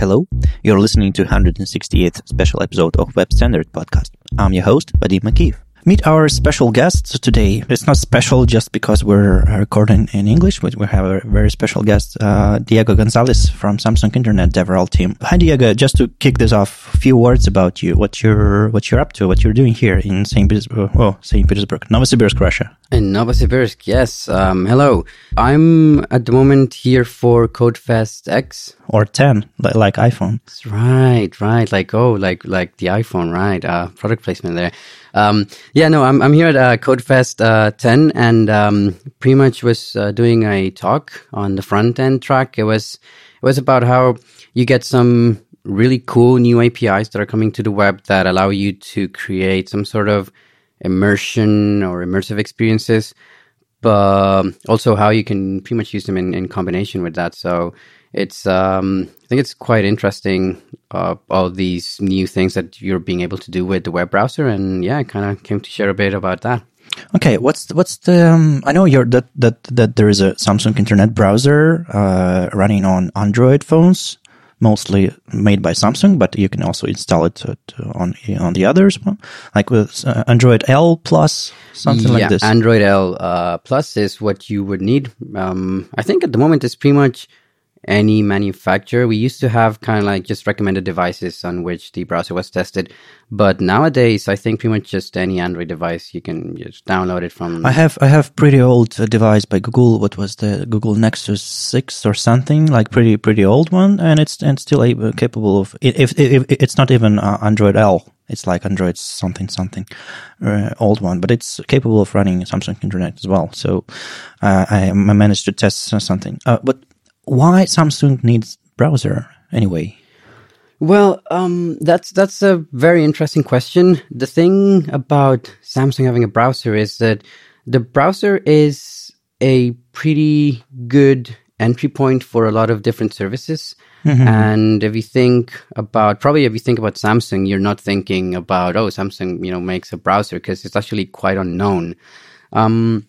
Hello, you're listening to 168th special episode of Web Standard Podcast. I'm your host, Vadim Makeev. Meet our special guest today. It's not special just because we're recording in English, but we have a very special guest, uh, Diego Gonzalez from Samsung Internet DevRel team. Hi, Diego. Just to kick this off, a few words about you, what you're, what you're up to, what you're doing here in St. Petersburg, oh, St. Petersburg, Novosibirsk, Russia. In Novosibirsk, yes. Um, hello. I'm at the moment here for CodeFest X. Or 10, like, like iPhone. Right, right. Like, oh, like, like the iPhone, right. Uh, product placement there. Um, yeah, no, I'm, I'm here at uh, CodeFest uh, 10 and um, pretty much was uh, doing a talk on the front end track. It was, it was about how you get some really cool new APIs that are coming to the web that allow you to create some sort of immersion or immersive experiences, but also how you can pretty much use them in, in combination with that. So it's um, I think it's quite interesting uh, all these new things that you're being able to do with the web browser, and yeah, I kind of came to share a bit about that. Okay, what's the, what's the? Um, I know you're that that that there is a Samsung Internet browser uh, running on Android phones mostly made by Samsung, but you can also install it to, to, on on the others, like with uh, Android L plus something yeah, like this. Android L uh, plus is what you would need. Um, I think at the moment it's pretty much any manufacturer. We used to have kind of like just recommended devices on which the browser was tested, but nowadays I think pretty much just any Android device you can just download it from. I have I have pretty old uh, device by Google. What was the Google Nexus six or something like pretty pretty old one, and it's and still able, capable of if, if, if it's not even uh, Android L. It's like Android something something, uh, old one, but it's capable of running Samsung Internet as well. So uh, I, managed to test something. Uh, but why Samsung needs browser anyway? Well, um, that's that's a very interesting question. The thing about Samsung having a browser is that the browser is a pretty good entry point for a lot of different services. Mm-hmm. And if you think about, probably if you think about Samsung, you're not thinking about, oh, Samsung, you know, makes a browser because it's actually quite unknown. Um,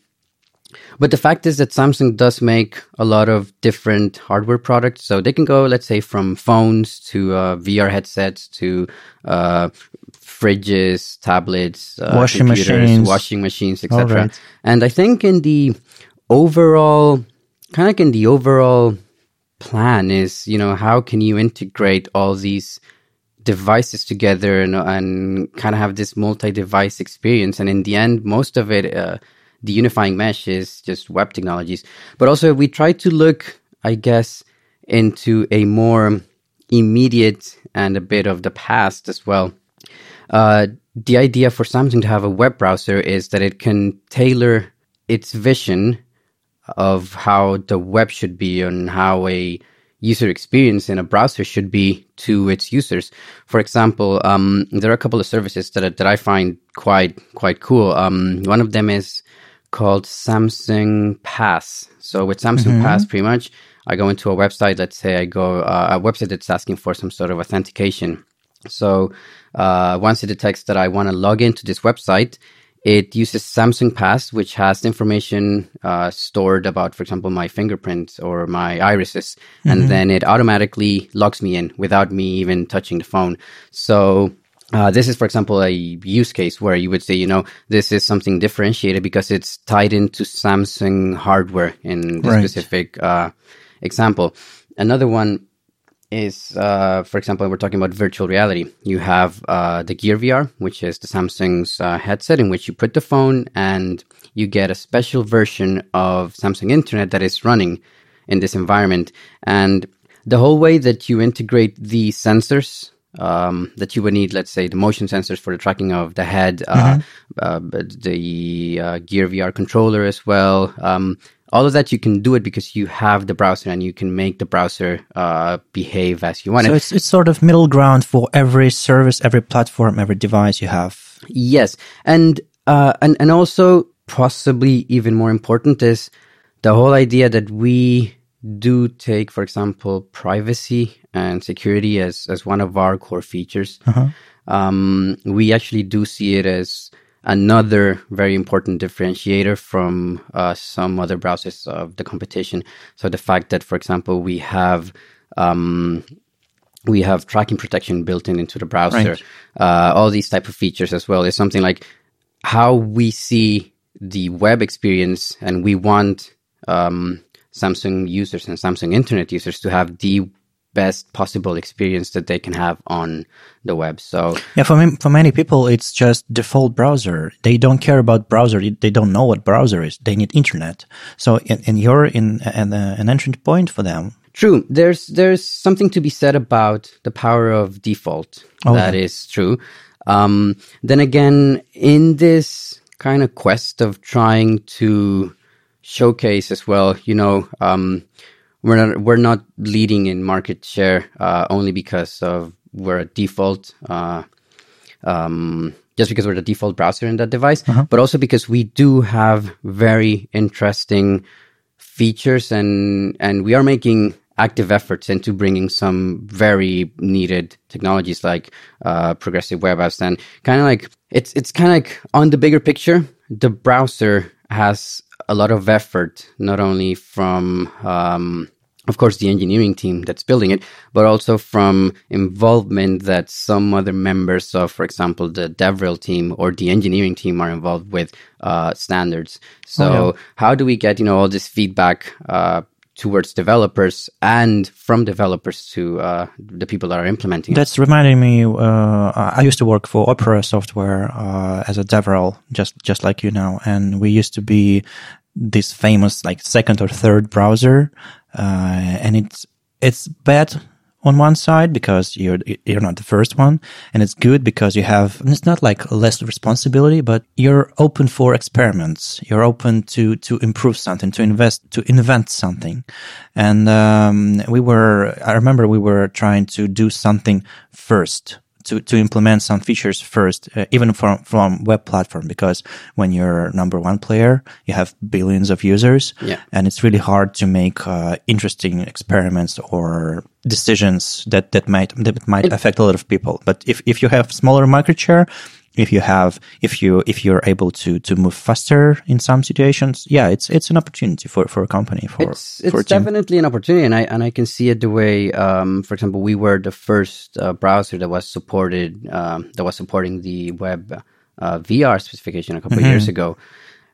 but the fact is that Samsung does make a lot of different hardware products. So they can go, let's say, from phones to uh, VR headsets to uh, fridges, tablets, uh, washing machines, washing machines, etc. Right. And I think in the overall, kind of in the overall plan is, you know, how can you integrate all these devices together and, and kind of have this multi-device experience? And in the end, most of it uh, the unifying mesh is just web technologies. But also, we try to look, I guess, into a more immediate and a bit of the past as well. Uh, the idea for Samsung to have a web browser is that it can tailor its vision of how the web should be and how a user experience in a browser should be to its users. For example, um, there are a couple of services that that I find quite quite cool. Um, one of them is called Samsung Pass. So with Samsung mm-hmm. Pass, pretty much, I go into a website. Let's say I go uh, a website that's asking for some sort of authentication. So uh, once it detects that I want to log into this website, it uses Samsung Pass, which has information uh, stored about, for example, my fingerprints or my irises, mm-hmm. and then it automatically logs me in without me even touching the phone. So uh, this is, for example, a use case where you would say, you know, this is something differentiated because it's tied into Samsung hardware in this right. specific uh, example. Another one is, uh, for example, we're talking about virtual reality. You have uh, the Gear VR, which is the Samsung's uh, headset in which you put the phone and you get a special version of Samsung Internet that is running in this environment. And the whole way that you integrate the sensors um, that you would need, let's say, the motion sensors for the tracking of the head, uh, mm-hmm. uh, the uh, Gear VR controller as well. Um, all of that you can do it because you have the browser and you can make the browser uh, behave as you want. So it's it's sort of middle ground for every service, every platform, every device you have. Yes, and uh, and and also possibly even more important is the whole idea that we do take, for example, privacy and security as, as one of our core features. Uh-huh. Um, we actually do see it as another very important differentiator from uh, some other browsers of the competition. So the fact that, for example, we have um, we have tracking protection built in into the browser. Right. Uh, all these type of features as well is something like how we see the web experience, and we want um, Samsung users and Samsung Internet users to have the best possible experience that they can have on the web. So yeah, for me, for many people, it's just default browser. They don't care about browser. They don't know what browser is. They need internet. So and, you're in, in an entry point for them. True. There's there's something to be said about the power of default. Oh, that is true. Um, then again, in this kind of quest of trying to showcase as well, you know, um, we're not we're not leading in market share uh, only because of we're a default uh, um, just because we're the default browser in that device, uh-huh. but also because we do have very interesting features and and we are making active efforts into bringing some very needed technologies like uh, progressive web apps and kind of like it's it's kind of like on the bigger picture the browser has a lot of effort, not only from, um, of course, the engineering team that's building it, but also from involvement that some other members of, for example, the DevRel team or the engineering team are involved with uh, standards. So, oh, yeah. how do we get you know all this feedback uh, towards developers and from developers to uh, the people that are implementing That's it. reminding me. Uh, I used to work for Opera Software uh, as a DevRel, just just like you now, and we used to be this famous like second or third browser, uh, and it's it's bad on one side because you're you're not the first one, and it's good because you have it's not like less responsibility, but you're open for experiments. You're open to to improve something, to invest, to invent something. And um, we were, I remember we were trying to do something first to, to implement some features first, uh, even from, from web platform, because when you're number one player, you have billions of users yeah. and it's really hard to make, uh, interesting experiments or decisions that, that might, that might affect a lot of people. But if, if you have smaller market share, if you have if you if you're able to to move faster in some situations yeah it's it's an opportunity for for a company for it's, it's for definitely an opportunity and i and i can see it the way um, for example we were the first uh, browser that was supported um, that was supporting the web uh, vr specification a couple mm-hmm. of years ago.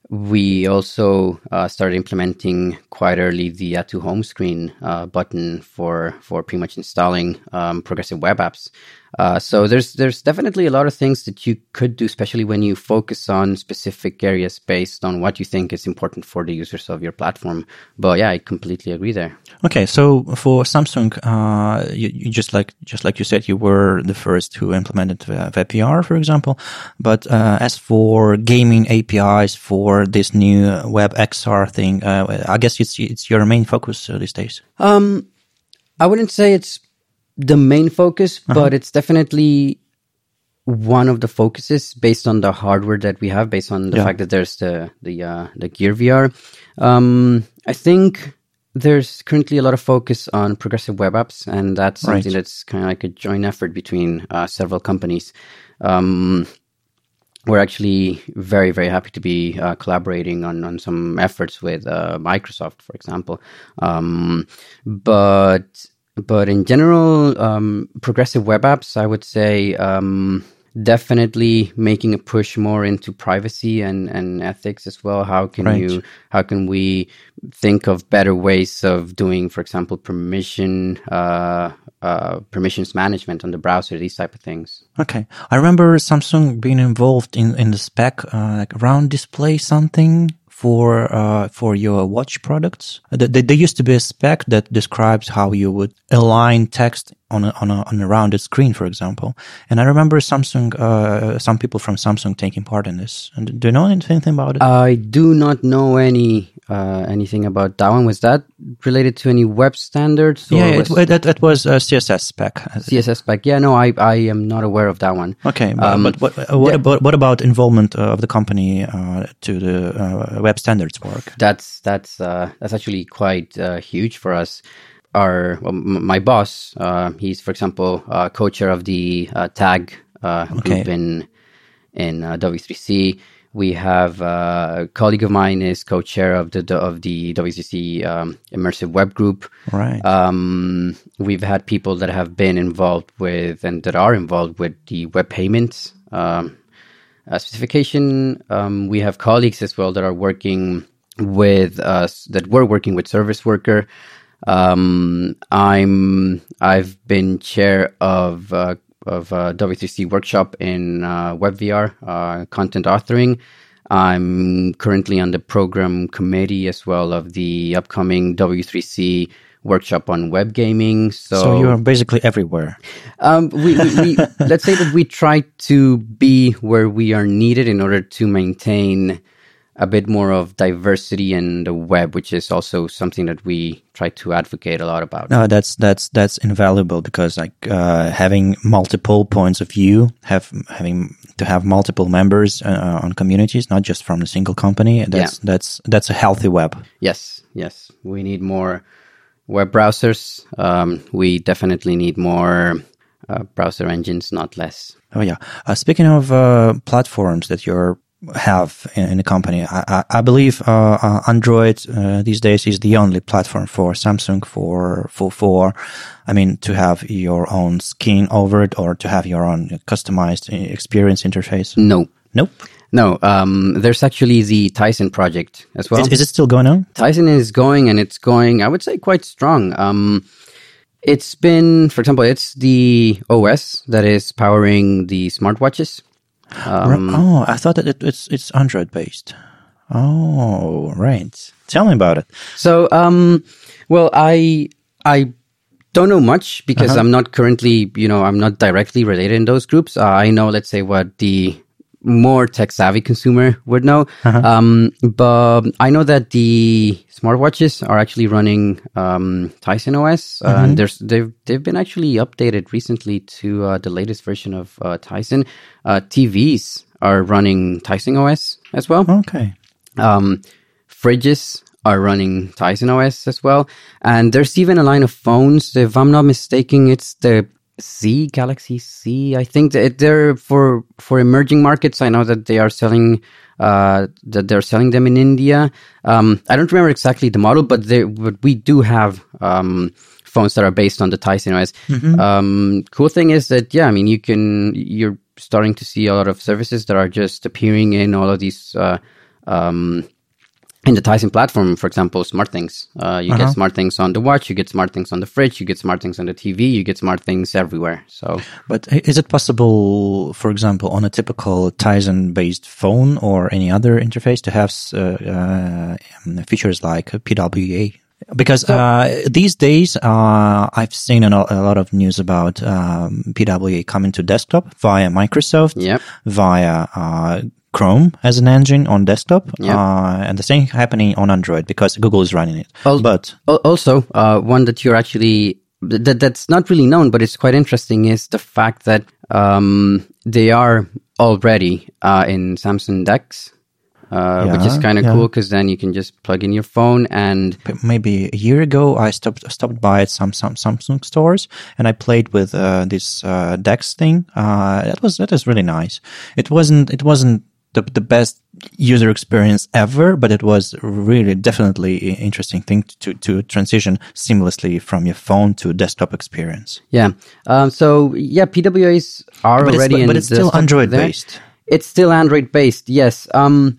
We also uh, started implementing quite early the to home screen uh, button for for pretty much installing um, progressive web apps uh, so there's there's definitely a lot of things that you could do, especially when you focus on specific areas based on what you think is important for the users of your platform. But yeah, I completely agree there. Okay, so for Samsung, uh, you, you, just like just like you said, you were the first who implemented WebVR, for example. But uh, as for gaming APIs for this new WebXR thing, uh, I guess it's it's your main focus uh, these days. Um, I wouldn't say it's the main focus, uh-huh. but it's definitely one of the focuses based on the hardware that we have, based on the yeah. fact that there's the the uh, the Gear VR. Um, I think there's currently a lot of focus on progressive web apps, and that's something that's kind of like a joint effort between uh, several companies. Um, we're actually very very happy to be uh, collaborating on on some efforts with uh, Microsoft, for example. Um, but but in general, um, progressive web apps, I would say um, definitely making a push more into privacy and, and ethics as well. How can right. you, how can we think of better ways of doing, for example, permission, uh, uh, permissions management on the browser, these type of things. Okay, I remember Samsung being involved in in the spec, uh, like around display something for uh, for your watch products. Uh, there, used to be a spec that describes how you would align text on a, on a, on a rounded screen, for example. And I remember Samsung, uh, some people from Samsung taking part in this. And do you know anything about it? I do not know any uh, anything about that one. Was that related to any web standards? yeah, was... it, it, it, was a CSS spec. CSS spec. Yeah, no, I, I am not aware of that one. Okay, um, but what, what, about, what about involvement of the company uh, to the uh, web standards work? That's that's uh, that's actually quite uh, huge for us. Our well, my boss, uh, he's for example co-chair of the tag okay. group in in W3C We have uh, a colleague of mine is co-chair of the of the W3C um, immersive web group. Right. Um, we've had people that have been involved with and that are involved with the web payments um, uh, specification. Um, we have colleagues as well that are working with us that were working with service worker. Um, I'm I've been chair of uh, of uh, W3C workshop in uh, WebVR uh, content authoring. I'm currently on the program committee as well of the upcoming W3C workshop on web gaming. So, so you're basically everywhere. Um, we, we, we let's say that we try to be where we are needed in order to maintain a bit more of diversity in the web, which is also something that we try to advocate a lot about. No, that's that's that's invaluable because like uh, having multiple points of view, have having to have multiple members uh, on communities, not just from a single company. That's yeah. that's that's a healthy web. Yes, yes, we need more web browsers. Um, we definitely need more uh, browser engines, not less. Oh yeah. Uh, speaking of uh, platforms that you're have in, in the company. I, I, believe uh, uh, Android uh, these days is the only platform for Samsung for for for. I mean, to have your own skin over it or to have your own customized experience interface. No. Nope. No, um, there's actually the Tizen project as well. Is, is, it still going on? Tizen is going, and it's going. I would say quite strong. Um, it's been, for example, it's the OS that is powering the smartwatches. Um, oh, I thought that it, it's it's Android based. Oh, right. Tell me about it. So, um, well, I I don't know much because uh-huh. I'm not currently, you know, I'm not directly related in those groups. Uh, I know, let's say, what the more tech savvy consumer would know. Uh-huh. Um, but I know that the smartwatches are actually running um, Tizen OS, uh, mm-hmm. and there's they've they've been actually updated recently to uh, the latest version of uh, Tizen. Uh, TVs are running Tizen OS as well. Okay. Um, fridges are running Tizen OS as well, and there's even a line of phones. If I'm not mistaken, it's the Z Galaxy Z. I think that they're for for emerging markets. I know that they are selling uh, that they're selling them in India. Um, I don't remember exactly the model, but they but we do have um, phones that are based on the Tizen OS. Mm-hmm. Um, cool thing is that yeah, I mean you can you're starting to see a lot of services that are just appearing in all of these. Uh, um, in the Tizen platform, for example, smart things. Uh, you uh-huh. get smart things on the watch, you get smart things on the fridge, you get smart things on the TV, you get smart things everywhere. So, but is it possible, for example, on a typical Tizen based phone or any other interface to have uh, uh, features like PWA? Because uh, these days, uh, I've seen a, a, lot of news about um, PWA coming to desktop via Microsoft, yep. via uh, Chrome as an engine on desktop, uh, and the same happening on Android because Google is running it. Al- but also, uh, one that you're actually that that's not really known, but it's quite interesting is the fact that um, they are already uh, in Samsung DeX. Uh, yeah, which is kind of yeah. cool because then you can just plug in your phone and maybe a year ago I stopped stopped by at some some Samsung stores and I played with uh, this uh, DeX thing. Uh, that was that was really nice. It wasn't it wasn't the, the best user experience ever, but it was really definitely interesting thing to, to transition seamlessly from your phone to desktop experience. Yeah. Um, so yeah, PWAs are but already it's, but it's still Android there. based. It's still Android based. Yes. Um,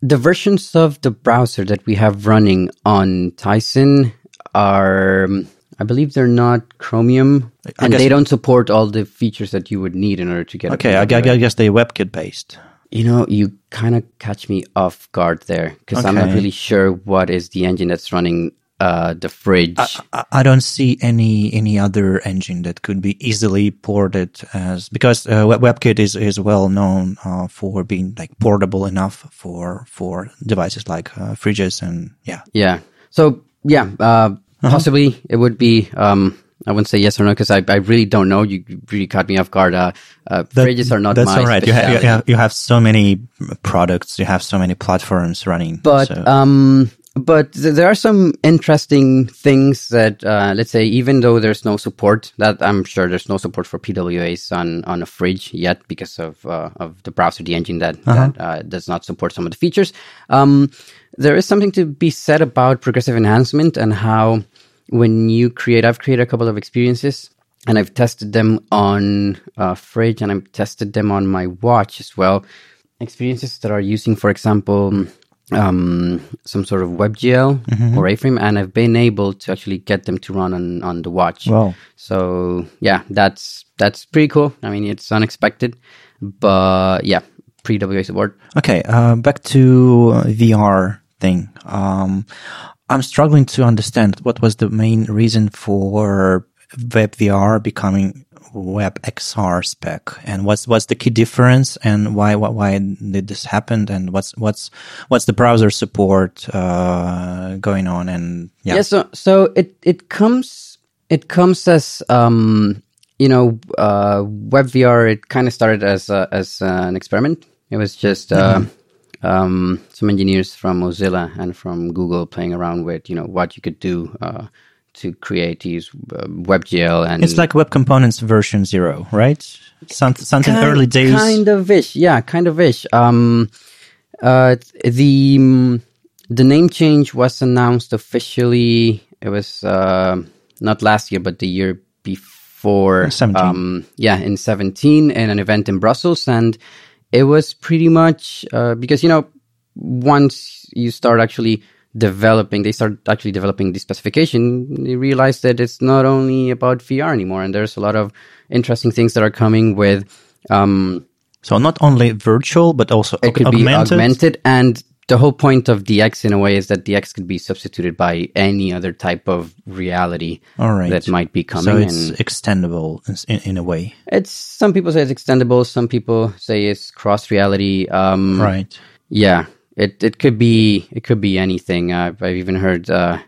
the versions of the browser that we have running on Tizen are I believe they're not Chromium, I and they don't support all the features that you would need in order to get. Okay, I, I guess they're WebKit based. You know, you kind of catch me off guard there because okay. I'm not really sure what is the engine that's running uh, the fridge. I, I, don't see any any other engine that could be easily ported as because uh, WebKit is is well known uh, for being like portable enough for for devices like uh, fridges and yeah. Yeah. So yeah, uh, uh-huh. possibly it would be um, I wouldn't say yes or no because I, I really don't know. You really caught me off guard. Uh, uh, that, fridges are not that's all right. You, ha- you, have, you have so many products. You have so many platforms running. But so. um, but th- there are some interesting things that, uh, let's say, even though there's no support, that I'm sure there's no support for PWAs on, on a fridge yet because of uh, of the browser, the engine that, uh-huh. that uh, does not support some of the features. Um, there is something to be said about progressive enhancement and how when you create, I've created a couple of experiences and I've tested them on a fridge and I've tested them on my watch as well. Experiences that are using, for example, um, some sort of WebGL mm-hmm. or A-frame, and I've been able to actually get them to run on, on the watch. Wow! So yeah, that's that's pretty cool. I mean, it's unexpected, but yeah, PWA support. Okay, uh, back to VR thing. Um, I'm struggling to understand what was the main reason for WebVR becoming WebXR spec, and what's what's the key difference, and why why, why did this happen, and what's what's what's the browser support uh, going on, and yeah. yeah. So so it it comes it comes as um you know uh, WebVR. It kind of started as a, as an experiment. It was just. Uh, mm-hmm. Um, some engineers from Mozilla and from Google playing around with, you know, what you could do uh, to create these uh, WebGL and it's like Web Components version zero, right? Some, something kind, early days, kind of ish, yeah, kind of ish. Um, uh, the um, the name change was announced officially. It was uh, not last year, but the year before. Um, yeah, in seventeen, in an event in Brussels, and it was pretty much uh, because you know once you start actually developing, they start actually developing the specification, they realize that it's not only about VR anymore, and there's a lot of interesting things that are coming with. Um, so not only virtual, but also it could augmented. be augmented, and the whole point of DX in a way is that DX could be substituted by any other type of reality All right. that might be coming. So it's and extendable in, in, a way. It's some people say it's extendable, some people say it's cross reality. Um, right. Yeah, it it could be it could be anything. Uh, I've even heard uh,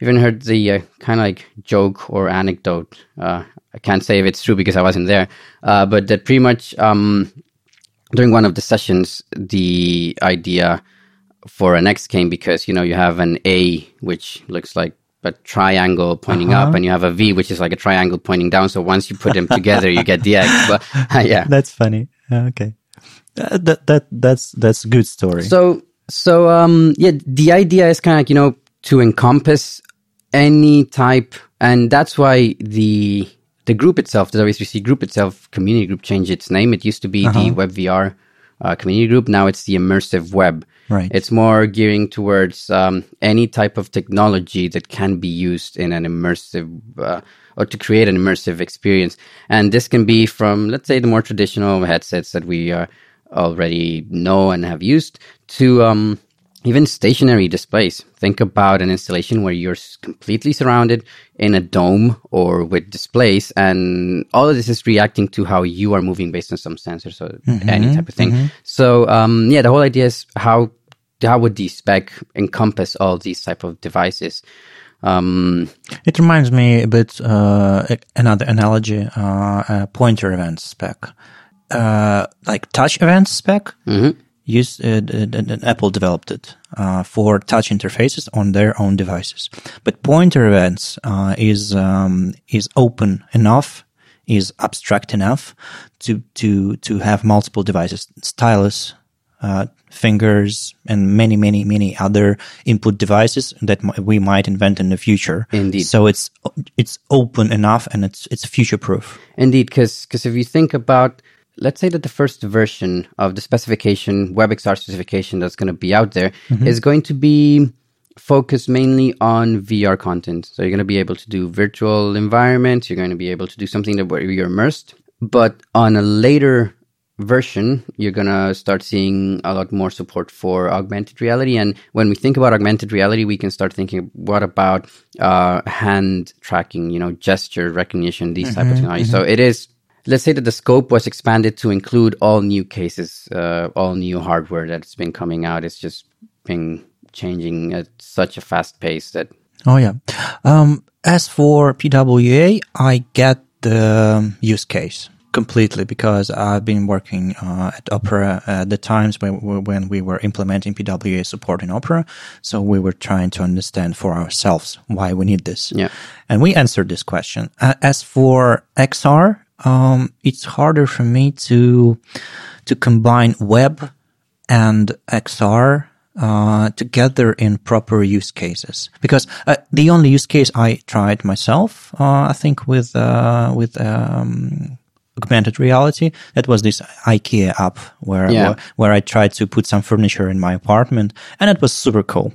even heard the uh, kind of like joke or anecdote. Uh, I can't say if it's true because I wasn't there, uh, but that pretty much um, during one of the sessions, the idea for an X came because you know you have an A which looks like a triangle pointing uh-huh. up, and you have a V which is like a triangle pointing down. So once you put them together, you get the X. But yeah, that's funny. Okay. that that that's that's a good story. So so um, yeah, the idea is kind of like, you know to encompass any type, and that's why the the group itself, the W3C group itself, community group, changed its name. It used to be uh-huh. the WebVR uh, community group. Now it's the immersive web. Right. It's more gearing towards um, any type of technology that can be used in an immersive uh, or to create an immersive experience. And this can be from, let's say, the more traditional headsets that we are already know and have used to um, even stationary displays. Think about an installation where you're completely surrounded in a dome or with displays, and all of this is reacting to how you are moving based on some sensors or mm-hmm, any type of thing. Mm-hmm. So, um, yeah, the whole idea is how how would the spec encompass all these type of devices? Um, it reminds me a bit uh, another analogy, uh, pointer event spec uh, like touch events spec. Mm-hmm. Used, uh, Apple developed it uh, for touch interfaces on their own devices. But pointer events uh, is um, is open enough, is abstract enough to to to have multiple devices, stylus, uh, fingers, and many, many, many other input devices that we might invent in the future. Indeed. So it's it's open enough and it's it's future proof. Indeed, because because if you think about let's say that the first version of the specification, WebXR specification that's going to be out there, mm-hmm. is going to be focused mainly on VR content. So you're going to be able to do virtual environments. You're going to be able to do something that where you're immersed. But on a later version, you're going to start seeing a lot more support for augmented reality. And when we think about augmented reality, we can start thinking, what about uh, hand tracking, you know, gesture recognition, these mm-hmm, type of mm-hmm, technology. Mm-hmm. So it is let's say that the scope was expanded to include all new cases, uh, all new hardware that's been coming out. It's just been changing at such a fast pace that. Oh yeah. Um, as for PWA, I get the use case. completely because I've been working uh, at Opera at the times when, when we were implementing PWA support in Opera. So we were trying to understand for ourselves why we need this. Yeah. And we answered this question. Uh, as for XR, um, it's harder for me to to combine web and XR uh, together in proper use cases. Because uh, the only use case I tried myself, uh, I think with uh, with um, augmented reality, that was this IKEA app where Yeah. where I tried to put some furniture in my apartment, and it was super cool.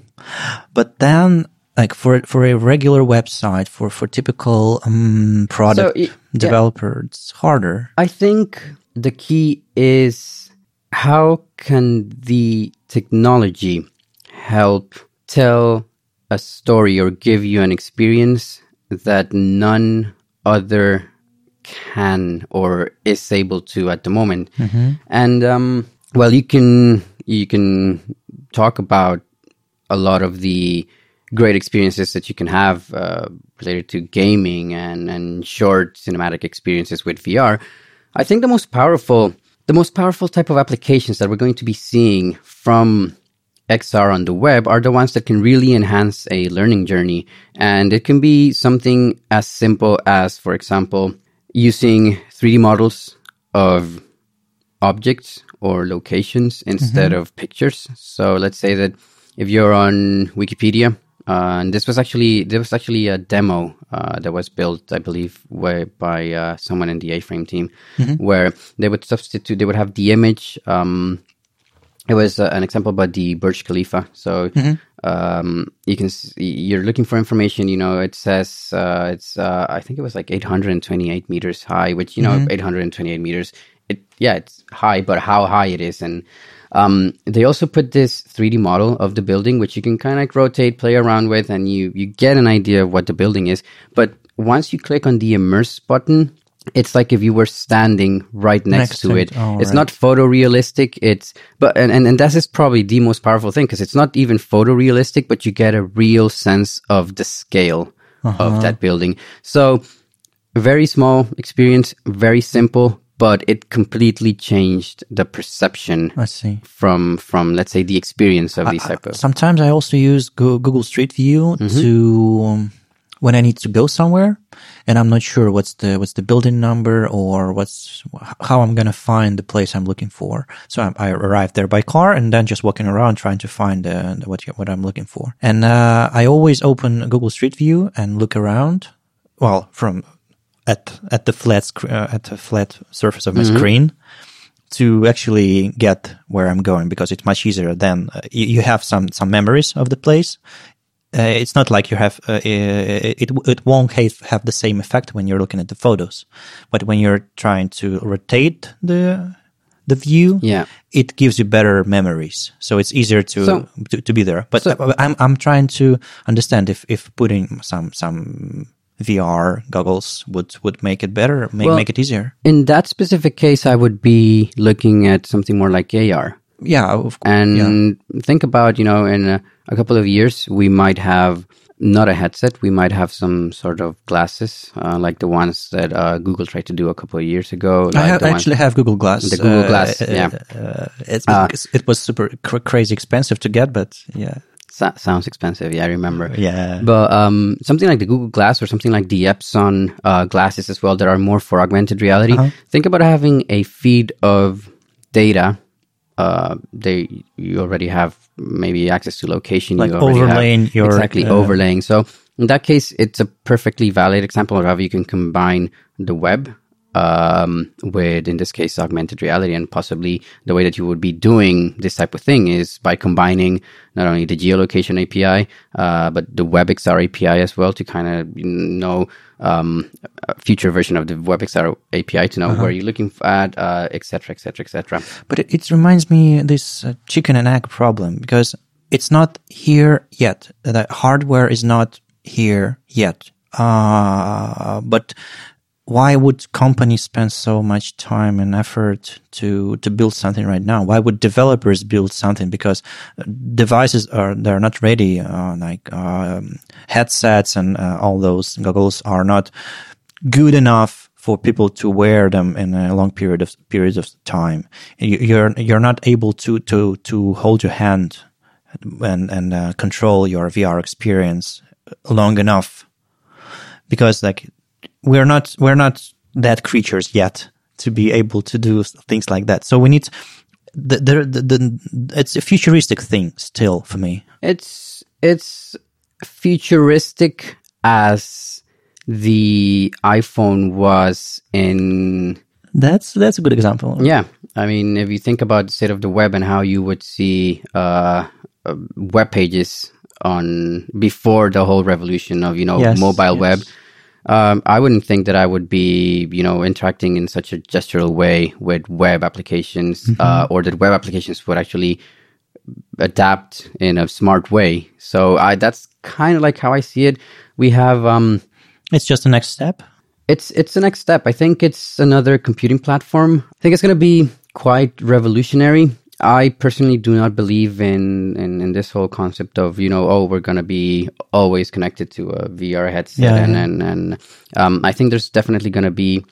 But then. Like for for a regular website for for typical um, product y- yeah. developer, it's harder. I think the key is how can the technology help tell a story or give you an experience that none other can or is able to at the moment. And um, well, you can you can talk about a lot of the great experiences that you can have uh, related to gaming and, and short cinematic experiences with VR. I think the most powerful, the most powerful type of applications that we're going to be seeing from XR on the web are the ones that can really enhance a learning journey. And it can be something as simple as, for example, using 3D models of objects or locations instead of pictures. So let's say that if you're on Wikipedia, uh, and this was actually there was actually a demo uh, that was built, I believe, where, by uh, someone in the A-frame team, where they would substitute, they would have the image. Um, it was uh, an example about the Burj Khalifa. So um, you can s- you're looking for information. You know, it says uh, it's uh, I think it was like 828 meters high, which you know 828 meters. It yeah, it's high, but how high it is, and um, they also put this 3D model of the building, which you can kind of like rotate, play around with, and you you get an idea of what the building is. But once you click on the immerse button. It's like if you were standing right next, Next to it. Oh, it's right. not photorealistic. It's but and, and and that is probably the most powerful thing because it's not even photorealistic, but you get a real sense of the scale of that building. So very small experience, very simple, but it completely changed the perception I see. from from let's say the experience of these type of Sometimes I also use Google Street View to um, when I need to go somewhere, and I'm not sure what's the what's the building number or what's how I'm gonna find the place I'm looking for. So I, I arrive there by car and then just walking around trying to find uh, what what I'm looking for. And uh, I always open Google Street View and look around. Well, from at at the flat sc- uh, at the flat surface of my screen to actually get where I'm going because it's much easier than uh, you, you have some some memories of the place. Uh, it's not like you have uh, it it won't have, have the same effect when you're looking at the photos, but when you're trying to rotate the the view, Yeah. it gives you better memories. So it's easier to So- to, to be there. But So- I'm I'm trying to understand if if putting some some VR goggles would would make it better, make Well- make it easier. in that specific case, I would be looking at something more like AR. Yeah, of course. And yeah. think about, you know, in a, a couple of years, we might have not a headset, we might have some sort of glasses, uh, like the ones that uh, Google tried to do a couple of years ago. I, have, the I ones- actually have Google Glass. The Google Glass, yeah. Uh, it's, Uh, it was super cr- crazy expensive to get, but yeah, so- sounds expensive. Yeah, I remember. yeah. But um, something like the Google Glass or something like the Epson uh, glasses as well that are more for augmented reality. Uh-huh. Think about having a feed of data. Uh, they you already have maybe access to location. Like you already have- overlaying your, exactly uh, overlaying. So in that case, it's a perfectly valid example of how you can combine the web um, with, in this case, augmented reality, and possibly the way that you would be doing this type of thing is by combining not only the geolocation API, uh, but the WebXR API as well to kind of know um, a future version of the WebXR API to know where you're looking at, uh, et cetera, et cetera, et cetera. But it, it reminds me this uh, chicken and egg problem because it's not here yet. The hardware is not here yet. Uh, but why would companies spend so much time and effort to to build something right now? Why would developers build something? Because uh, devices are they're not ready. Uh, like um, headsets and uh, all those goggles are not good enough for people to wear them in a long period of periods of time. You're you're not able to to to hold your hand and and uh, control your VR experience long enough because like we're not we're not that creatures yet to be able to do things like that. So we need the the, the, the it's a futuristic thing still for me. It's it's futuristic as the iPhone was in that's that's a good example. Yeah, I mean, if you think about the state of the web and how you would see uh, uh, web pages on before the whole revolution of you know yes, mobile yes. web, um, I wouldn't think that I would be you know interacting in such a gestural way with web applications, mm-hmm. uh, or that web applications would actually adapt in a smart way. So I that's kind of like how I see it. We have um, it's just the next step. It's it's the next step. I think it's another computing platform. I think it's going to be quite revolutionary. I personally do not believe in, in, in this whole concept of you know oh we're going to be always connected to a VR headset yeah, and, yeah. and and um, I think there's definitely going to be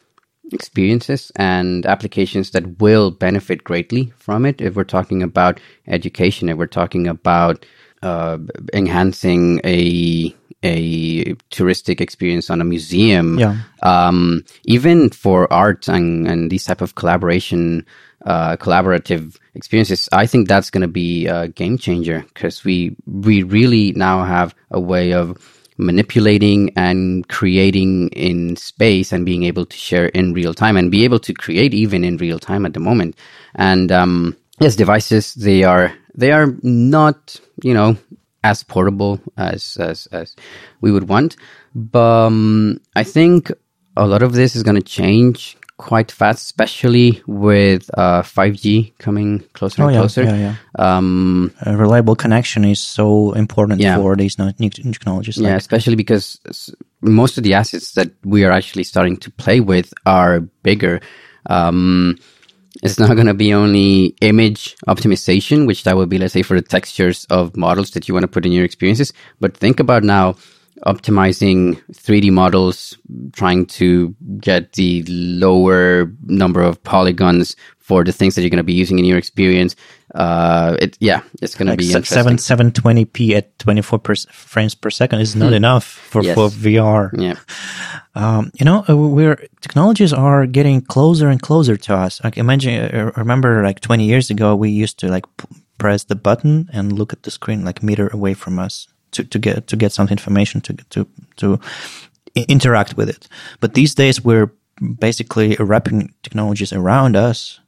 experiences and applications that will benefit greatly from it if we're talking about education if we're talking about uh, enhancing a a touristic experience on a museum. Yeah. Um, even for art and, and these type of collaboration, uh, collaborative experiences, I think that's going to be a game changer because we we really now have a way of manipulating and creating in space and being able to share in real time and be able to create even in real time at the moment. And um, yes, devices they are they are not you know as portable as as as we would want. But um, I think a lot of this is going to change quite fast, especially with uh, 5G coming closer oh, and yeah, closer. Yeah, yeah. Um, a reliable connection is so important yeah. for these new technologies. Yeah, like. especially because most of the assets that we are actually starting to play with are bigger. Um, it's not going to be only image optimization, which that would be, let's say, for the textures of models that you want to put in your experiences. But think about now optimizing 3D models, trying to get the lower number of polygons for the things that you're going to be using in your experience. Uh, it yeah, it's going like to be seven seven twenty p at twenty four frames per second is not hmm. enough for yes. for VR. Yeah, um, you know, uh, where technologies are getting closer and closer to us. Like imagine, uh, remember, like twenty years ago, we used to like p- press the button and look at the screen like meter away from us to, to get to get some information to to to interact with it. But these days we're basically wrapping technologies around us,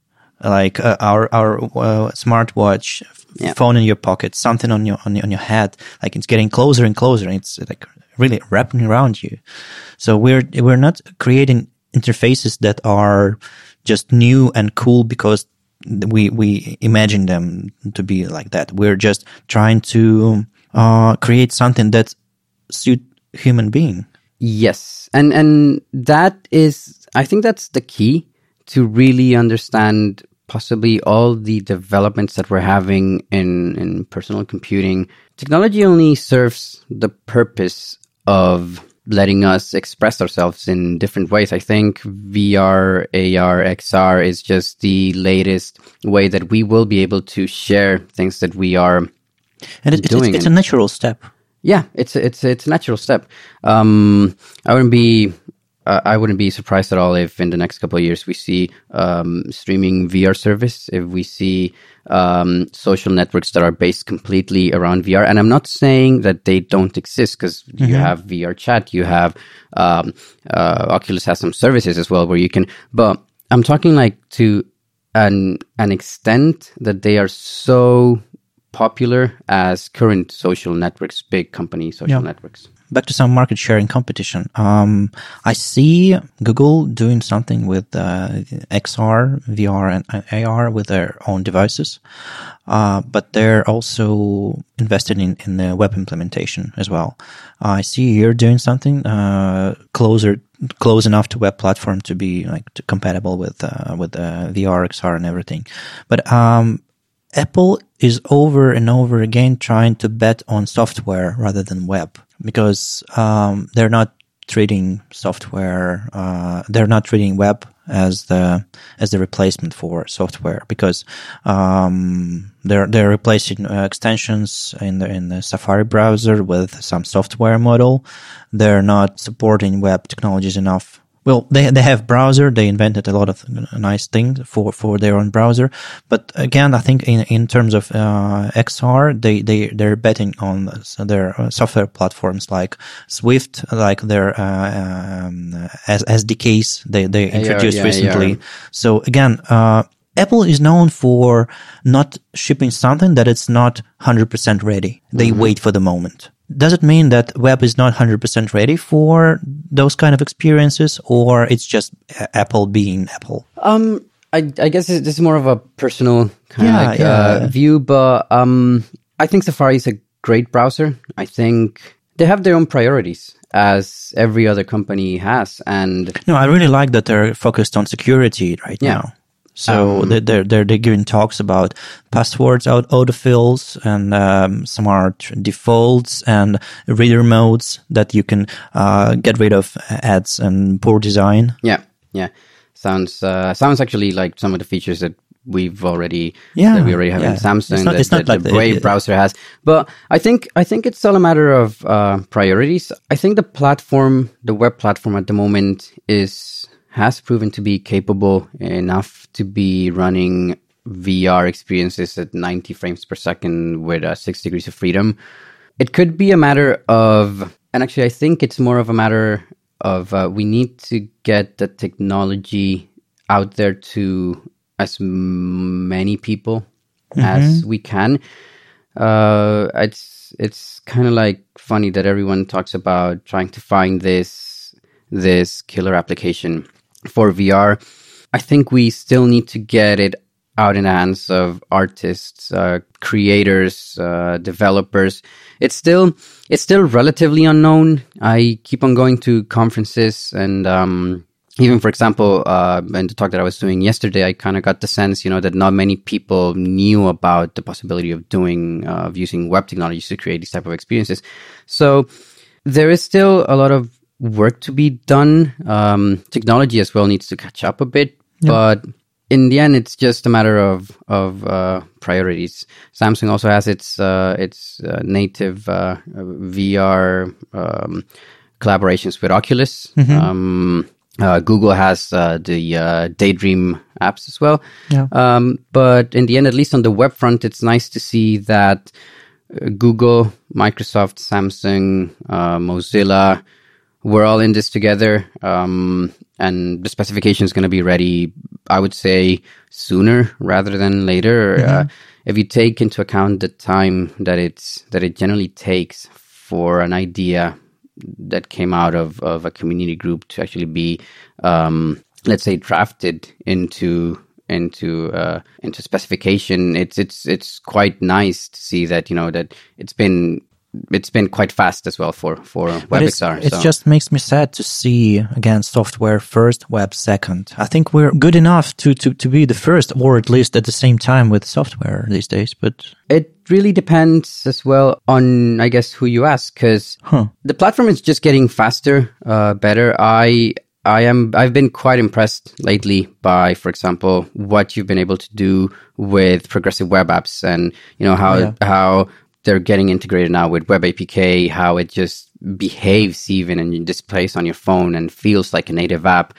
like uh, our our uh, smartwatch, yeah. phone in your pocket, something on your on your on your head. Like it's getting closer and closer. And It's like really wrapping around you. So we're we're not creating interfaces that are just new and cool because we we imagine them to be like that. We're just trying to uh, create something that suit human being. Yes, and and that is, I think that's the key to really understand possibly all the developments that we're having in in personal computing. Technology only serves the purpose of letting us express ourselves in different ways. I think VR, AR, XR is just the latest way that we will be able to share things that we are and it, doing. It's, it's, a natural step. Yeah, it's a, it's it's a natural step. Um, I wouldn't be uh, I wouldn't be surprised at all if in the next couple of years we see um, streaming VR service, if we see um, social networks that are based completely around VR. And I'm not saying that they don't exist because mm-hmm. you have VR chat, you have um, uh, Oculus has some services as well where you can. But I'm talking like to an an extent that they are so popular as current social networks, big company social yeah. networks. Back to some market share sharing competition. Um, I see Google doing something with uh, XR, VR, and AR with their own devices, uh, but they're also invested in, in the web implementation as well. I see you're doing something uh, closer close enough to web platform to be like to compatible with uh, with uh, VR, XR, and everything. But um, Apple is over and over again trying to bet on software rather than web because um, they're not treating software. Uh, they're not treating web as the as the replacement for software because um, they're they're replacing uh, extensions in the in the Safari browser with some software model. They're not supporting web technologies enough well, they they have browser. They invented a lot of nice things for, for their own browser. But again, I think in, in terms of uh, XR, they they they're betting on their uh, software platforms like Swift, like their uh, um, as SDKs they they introduced yeah, recently. Yeah. So again. Uh, Apple is known for not shipping something that it's not 100% ready. They mm-hmm. wait for the moment does it mean that web is not 100% ready for those kind of experiences or it's just apple being apple um i, I guess this is more of a personal kind yeah, of like, yeah. Uh, view but um i think safari is a great browser i think they have their own priorities as every other company has and no i really like that they're focused on security right yeah. now so um, they're, they're, they're giving talks about passwords, out autofills, and um, smart defaults and reader modes that you can uh, get rid of ads and poor design. Yeah, yeah. Sounds uh, sounds actually like some of the features that we've already yeah, that we already have yeah. in Samsung it's not, that, it's not that like the Brave the, browser has. But I think I think it's all a matter of uh, priorities. I think the platform, the web platform at the moment is has proven to be capable enough to be running VR experiences at 90 frames per second with uh, six degrees of freedom. It could be a matter of, and actually, I think it's more of a matter of uh, we need to get the technology out there to as many people mm-hmm. as we can. Uh, it's it's kind of like funny that everyone talks about trying to find this this killer application for VR. I think we still need to get it out in the hands of artists, uh, creators, uh, developers. It's still it's still relatively unknown. I keep on going to conferences and um, even for example, uh, in the talk that I was doing yesterday, I kind of got the sense, you know, that not many people knew about the possibility of doing, uh, of using web technologies to create these type of experiences. So there is still a lot of work to be done. Um, technology as well needs to catch up a bit, yep. but in the end, it's just a matter of of uh, priorities. Samsung also has its uh, its uh, native uh, VR um, collaborations with Oculus. Mm-hmm. Um, uh, Google has uh, the Daydream apps as well. Yeah. Um, but in the end, at least on the web front, it's nice to see that Google, Microsoft, Samsung, Mozilla, we're all in this together. Um, and the specification is going to be ready, I would say, sooner rather than later. Mm-hmm. Uh, if you take into account the time that it's that it generally takes for an idea that came out of, of a community group to actually be, um, let's say, drafted into into uh, into specification, it's it's it's quite nice to see that you know that it's been it's been quite fast as well for for WebXR. It so. just makes me sad to see again software first, web second. I think we're good enough to to to be the first, or at least at the same time with software these days. But it really depends as well on I guess who you ask, because huh. the platform is just getting faster, uh, better. I I am I've been quite impressed lately by, for example, what you've been able to do with progressive web apps and you know how yeah. how they're getting integrated now with Web APK, how it just behaves even and displays on your phone and feels like a native app.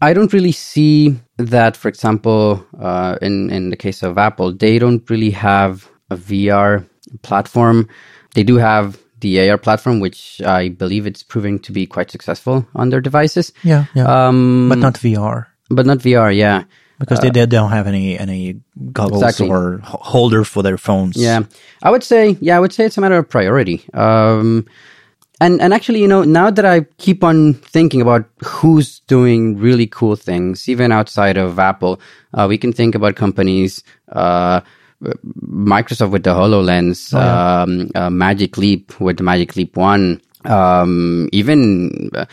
I don't really see that, for example, uh, in in the case of Apple, they don't really have a VR platform. They do have the AR platform, which I believe it's proving to be quite successful on their devices. Yeah, yeah. Um, but not VR. But not VR, yeah because they, they don't have any any goggles exactly. or holder for their phones. Yeah, I would say yeah, I would say it's a matter of priority. Um, and and actually, you know, now that I keep on thinking about who's doing really cool things, even outside of Apple, uh, we can think about companies. Uh, Microsoft with the HoloLens, oh, yeah. um, uh, Magic Leap with the Magic Leap One, um, even uh,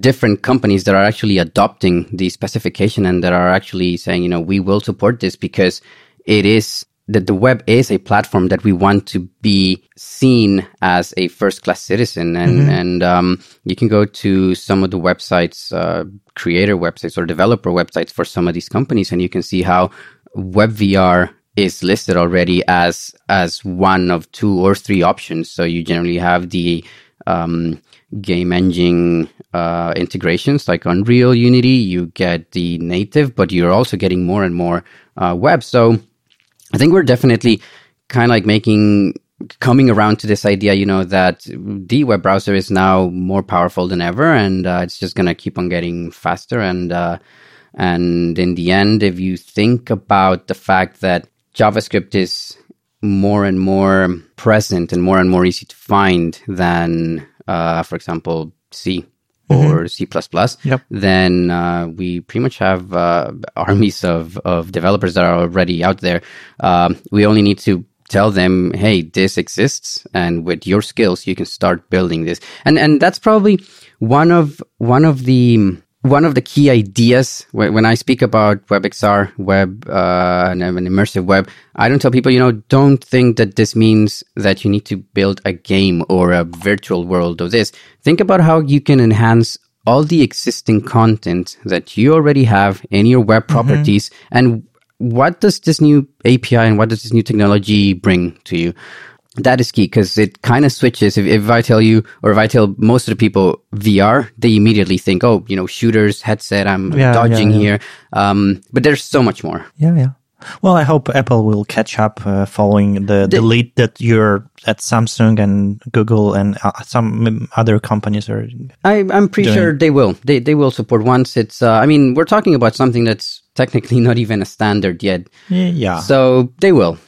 different companies that are actually adopting the specification and that are actually saying, you know, we will support this because it is that the web is a platform that we want to be seen as a first class citizen. And, mm-hmm. and, um, you can go to some of the websites, uh, creator websites or developer websites for some of these companies and you can see how WebVR is listed already as, as one of two or three options. So you generally have the, um, game engine uh, integrations like Unreal, Unity. You get the native, but you're also getting more and more uh, web. So I think we're definitely kind of like making coming around to this idea, you know, that the web browser is now more powerful than ever, and uh, it's just going to keep on getting faster. And uh, and in the end, if you think about the fact that JavaScript is more and more present and more and more easy to find than, uh, for example, C or mm-hmm. C++, yep. then uh, we pretty much have uh, armies of, of developers that are already out there. Um, we only need to tell them, hey, this exists, and with your skills, you can start building this. And and that's probably one of one of the one of the key ideas when I speak about WebXR, web, uh, and an immersive web, I don't tell people, you know, don't think that this means that you need to build a game or a virtual world of this. Think about how you can enhance all the existing content that you already have in your web mm-hmm. properties mm-hmm. and what does this new API and what does this new technology bring to you? That is key because it kind of switches. If, if I tell you, or if I tell most of the people VR, they immediately think, oh, you know, shooters, headset, I'm yeah, dodging yeah, yeah. here. Um, but there's so much more. Yeah, yeah. Well, I hope Apple will catch up uh, following the, the, the lead that you're at Samsung and Google and uh, some other companies are. I, am pretty doing. sure they will. They they will support once it's. Uh, I mean, we're talking about something that's technically not even a standard yet. Yeah. So they will.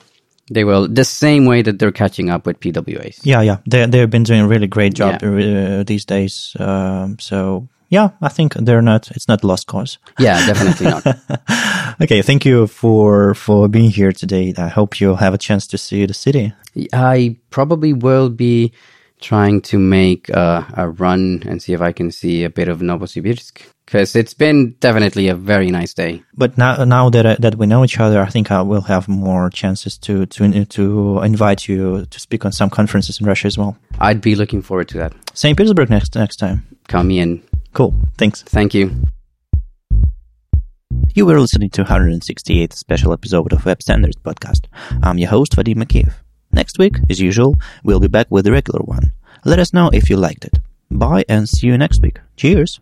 They will the same way that they're catching up with PWAs. Yeah, yeah, they they've been doing a really great job yeah. uh, these days. Um, so yeah, I think they're not. It's not lost cause. Yeah, definitely not. okay, thank you for for being here today. I hope you'll have a chance to see the city. I probably will be trying to make uh, a run and see if I can see a bit of Novosibirsk because it's been definitely a very nice day. But now, now that uh, that we know each other, I think I will have more chances to to to invite you to speak on some conferences in Russia as well. I'd be looking forward to that. St. Petersburg next next time. Come in. Cool. Thanks. Thank you. You were listening to 168th special episode of Web Standards Podcast. I'm your host, Vadim Makeev. Next week, as usual, we'll be back with the regular one. Let us know if you liked it. Bye and see you next week. Cheers!